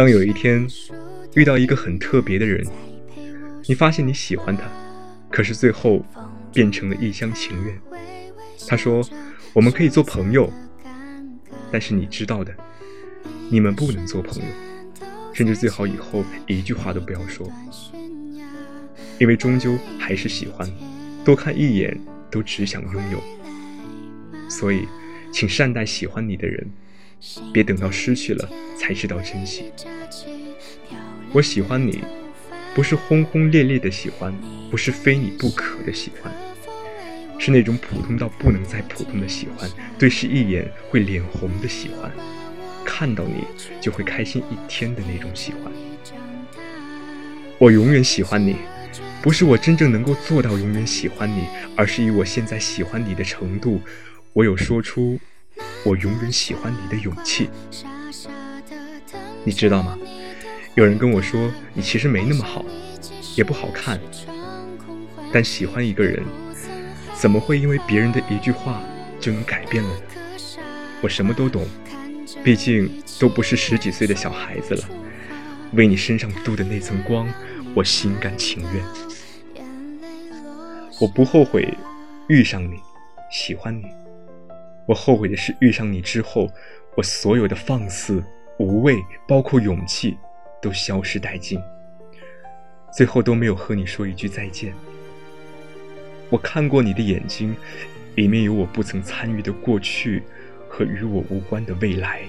当有一天遇到一个很特别的人，你发现你喜欢他，可是最后变成了一厢情愿。他说：“我们可以做朋友。”但是你知道的，你们不能做朋友，甚至最好以后一句话都不要说，因为终究还是喜欢，多看一眼都只想拥有。所以，请善待喜欢你的人。别等到失去了才知道珍惜。我喜欢你，不是轰轰烈烈的喜欢，不是非你不可的喜欢，是那种普通到不能再普通的喜欢，对视一眼会脸红的喜欢，看到你就会开心一天的那种喜欢。我永远喜欢你，不是我真正能够做到永远喜欢你，而是以我现在喜欢你的程度，我有说出。我永远喜欢你的勇气，你知道吗？有人跟我说，你其实没那么好，也不好看。但喜欢一个人，怎么会因为别人的一句话就能改变了呢？我什么都懂，毕竟都不是十几岁的小孩子了。为你身上镀的那层光，我心甘情愿。我不后悔遇上你，喜欢你。我后悔的是遇上你之后，我所有的放肆、无畏，包括勇气，都消失殆尽。最后都没有和你说一句再见。我看过你的眼睛，里面有我不曾参与的过去和与我无关的未来。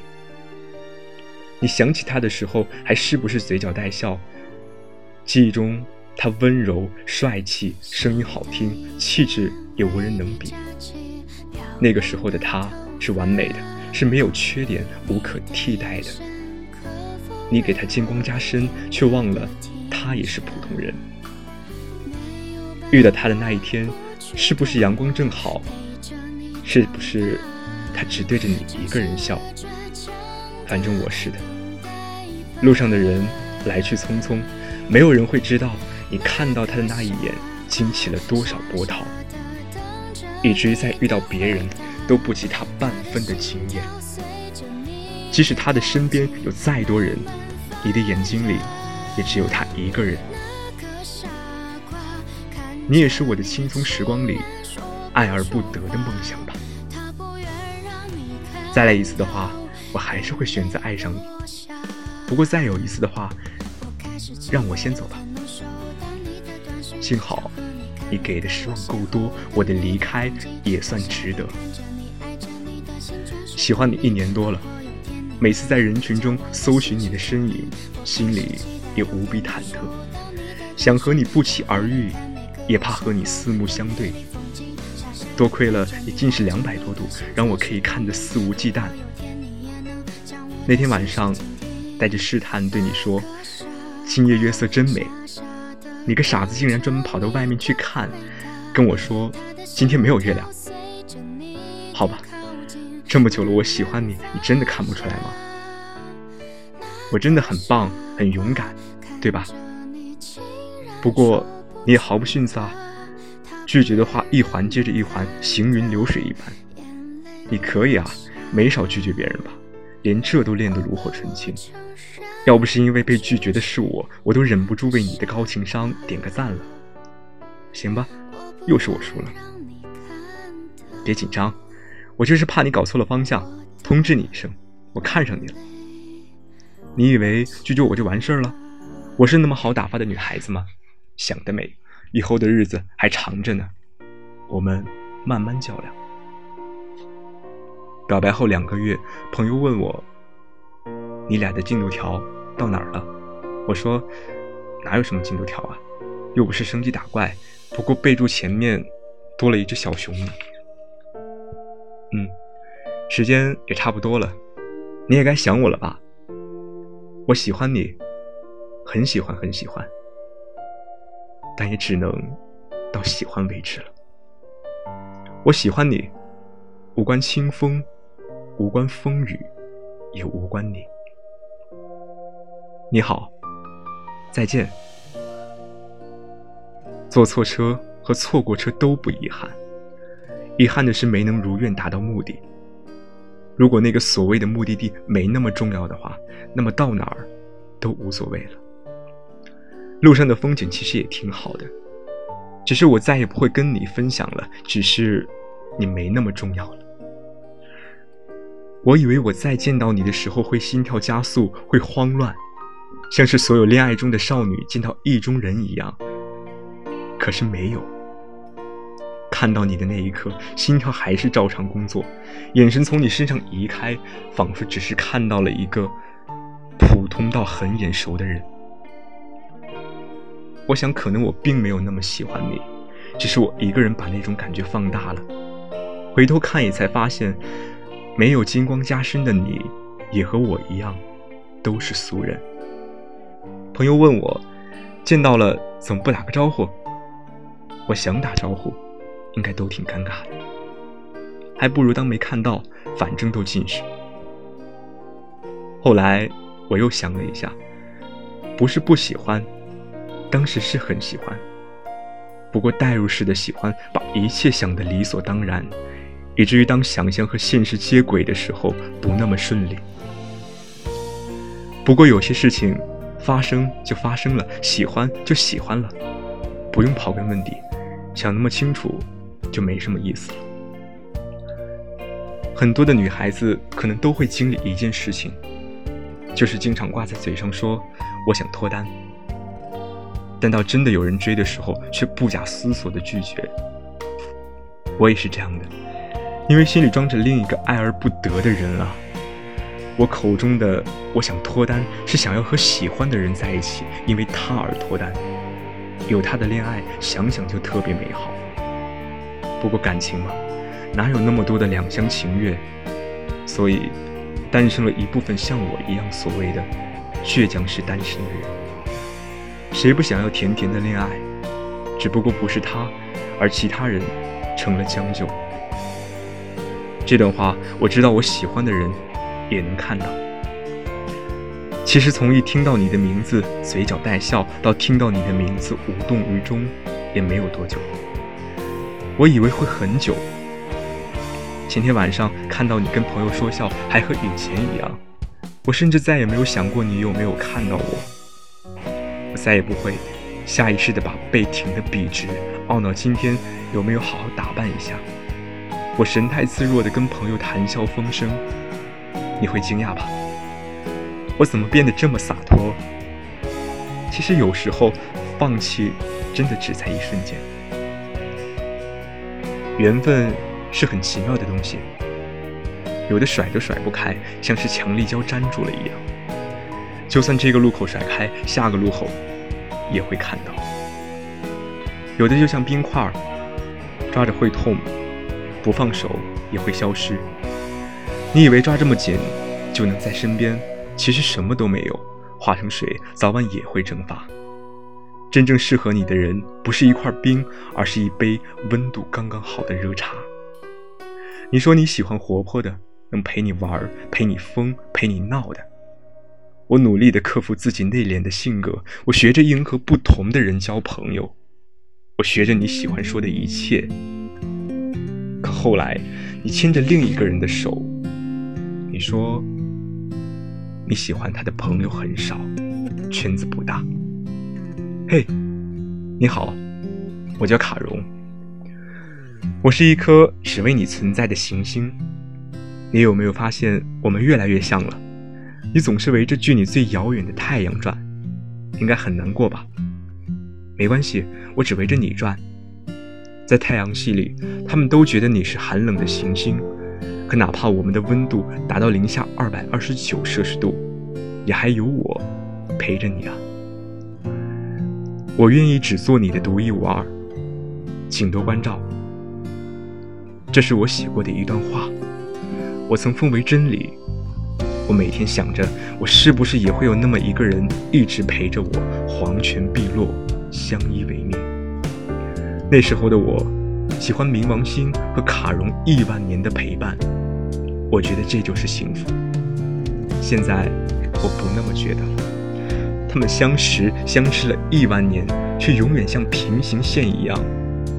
你想起他的时候，还是不是嘴角带笑？记忆中他温柔、帅气，声音好听，气质也无人能比。那个时候的他是完美的，是没有缺点、无可替代的。你给他金光加身，却忘了他也是普通人。遇到他的那一天，是不是阳光正好？是不是他只对着你一个人笑？反正我是的。路上的人来去匆匆，没有人会知道你看到他的那一眼惊起了多少波涛。以至于在遇到别人都不及他半分的惊艳。即使他的身边有再多人，你的眼睛里也只有他一个人。你也是我的青葱时光里爱而不得的梦想吧。再来一次的话，我还是会选择爱上你。不过再有一次的话，让我先走吧。幸好。你给的失望够多，我的离开也算值得。喜欢你一年多了，每次在人群中搜寻你的身影，心里也无比忐忑，想和你不期而遇，也怕和你四目相对。多亏了你近视两百多度，让我可以看得肆无忌惮。那天晚上，带着试探对你说：“今夜月色真美。”你个傻子，竟然专门跑到外面去看，跟我说今天没有月亮。好吧，这么久了，我喜欢你，你真的看不出来吗？我真的很棒，很勇敢，对吧？不过你也毫不逊色啊，拒绝的话一环接着一环，行云流水一般。你可以啊，没少拒绝别人吧？连这都练得炉火纯青。要不是因为被拒绝的是我，我都忍不住为你的高情商点个赞了。行吧，又是我输了。别紧张，我就是怕你搞错了方向，通知你一声，我看上你了。你以为拒绝我就完事儿了？我是那么好打发的女孩子吗？想得美，以后的日子还长着呢，我们慢慢较量。表白后两个月，朋友问我。你俩的进度条到哪儿了？我说哪有什么进度条啊，又不是升级打怪，不过备注前面多了一只小熊。嗯，时间也差不多了，你也该想我了吧？我喜欢你，很喜欢很喜欢，但也只能到喜欢为止了。我喜欢你，无关清风，无关风雨，也无关你。你好，再见。坐错车和错过车都不遗憾，遗憾的是没能如愿达到目的。如果那个所谓的目的地没那么重要的话，那么到哪儿都无所谓了。路上的风景其实也挺好的，只是我再也不会跟你分享了，只是你没那么重要了。我以为我再见到你的时候会心跳加速，会慌乱，像是所有恋爱中的少女见到意中人一样。可是没有。看到你的那一刻，心跳还是照常工作，眼神从你身上移开，仿佛只是看到了一个普通到很眼熟的人。我想，可能我并没有那么喜欢你，只是我一个人把那种感觉放大了。回头看，也才发现，没有金光加身的你，也和我一样，都是俗人。朋友问我，见到了怎么不打个招呼？我想打招呼。应该都挺尴尬的，还不如当没看到，反正都近视。后来我又想了一下，不是不喜欢，当时是很喜欢，不过代入式的喜欢，把一切想得理所当然，以至于当想象和现实接轨的时候，不那么顺利。不过有些事情发生就发生了，喜欢就喜欢了，不用刨根问底，想那么清楚。就没什么意思了。很多的女孩子可能都会经历一件事情，就是经常挂在嘴上说“我想脱单”，但到真的有人追的时候，却不假思索的拒绝。我也是这样的，因为心里装着另一个爱而不得的人啊。我口中的“我想脱单”，是想要和喜欢的人在一起，因为他而脱单，有他的恋爱，想想就特别美好。不过感情嘛，哪有那么多的两厢情愿？所以，诞生了一部分像我一样所谓的倔强式单身的人。谁不想要甜甜的恋爱？只不过不是他，而其他人成了将就。这段话我知道，我喜欢的人也能看到。其实从一听到你的名字，嘴角带笑，到听到你的名字无动于衷，也没有多久。我以为会很久。前天晚上看到你跟朋友说笑，还和以前一样。我甚至再也没有想过你有没有看到我。我再也不会下意识的把背挺得笔直，懊恼今天有没有好好打扮一下。我神态自若的跟朋友谈笑风生，你会惊讶吧？我怎么变得这么洒脱？其实有时候，放弃真的只在一瞬间。缘分是很奇妙的东西，有的甩都甩不开，像是强力胶粘住了一样。就算这个路口甩开，下个路口也会看到。有的就像冰块，抓着会痛，不放手也会消失。你以为抓这么紧就能在身边，其实什么都没有，化成水早晚也会蒸发。真正适合你的人，不是一块冰，而是一杯温度刚刚好的热茶。你说你喜欢活泼的，能陪你玩、陪你疯、陪你闹的。我努力的克服自己内敛的性格，我学着迎合不同的人交朋友，我学着你喜欢说的一切。可后来，你牵着另一个人的手，说你喜欢他的朋友很少，圈子不大。嘿，你好，我叫卡荣。我是一颗只为你存在的行星。你有没有发现我们越来越像了？你总是围着距你最遥远的太阳转，应该很难过吧？没关系，我只围着你转。在太阳系里，他们都觉得你是寒冷的行星。可哪怕我们的温度达到零下二百二十九摄氏度，也还有我陪着你啊。我愿意只做你的独一无二，请多关照。这是我写过的一段话，我曾奉为真理。我每天想着，我是不是也会有那么一个人，一直陪着我，黄泉碧落，相依为命。那时候的我，喜欢冥王星和卡戎亿万年的陪伴，我觉得这就是幸福。现在，我不那么觉得了。他们相识相识了亿万年，却永远像平行线一样，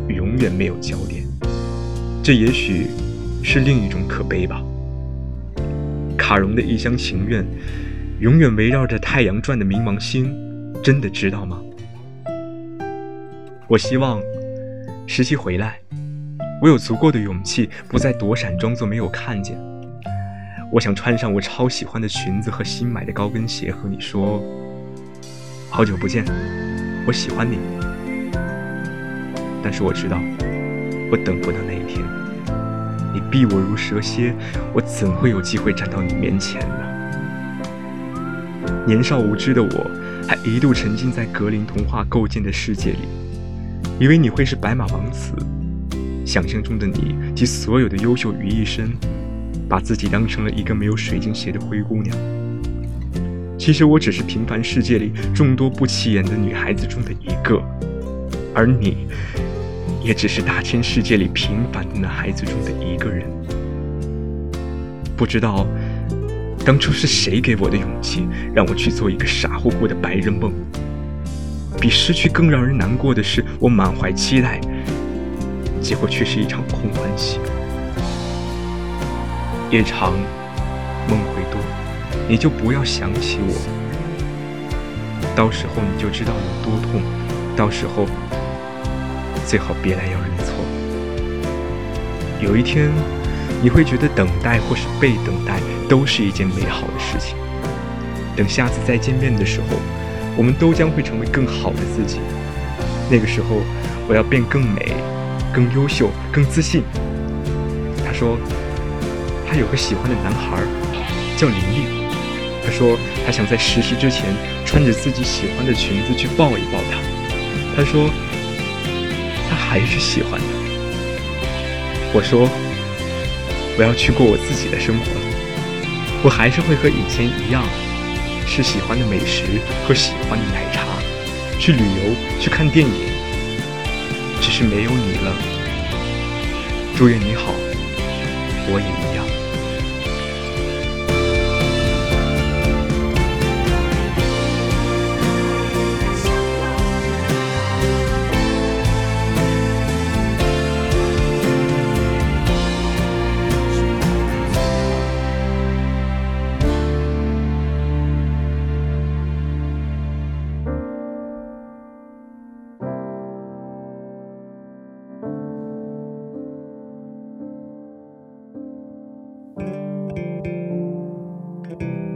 永远没有交点。这也许是另一种可悲吧。卡戎的一厢情愿，永远围绕着太阳转的冥王星，真的知道吗？我希望实习回来，我有足够的勇气，不再躲闪，装作没有看见。我想穿上我超喜欢的裙子和新买的高跟鞋，和你说：“好久不见，我喜欢你。”但是我知道，我等不到那一天。你避我如蛇蝎，我怎会有机会站到你面前呢？年少无知的我，还一度沉浸在格林童话构建的世界里，以为你会是白马王子，想象中的你集所有的优秀于一身。把自己当成了一个没有水晶鞋的灰姑娘。其实我只是平凡世界里众多不起眼的女孩子中的一个，而你，也只是大千世界里平凡的男孩子中的一个人。不知道当初是谁给我的勇气，让我去做一个傻乎乎的白日梦。比失去更让人难过的是，我满怀期待，结果却是一场空欢喜。夜长，梦会多，你就不要想起我。到时候你就知道有多痛，到时候最好别来要认错。有一天，你会觉得等待或是被等待都是一件美好的事情。等下次再见面的时候，我们都将会成为更好的自己。那个时候，我要变更美、更优秀、更自信。他说。她有个喜欢的男孩，叫林丽。他说她想在实习之前穿着自己喜欢的裙子去抱一抱他她。说他还是喜欢的。我说我要去过我自己的生活了。我还是会和以前一样，吃喜欢的美食，喝喜欢的奶茶，去旅游，去看电影。只是没有你了。祝愿你好，我也一样。thank you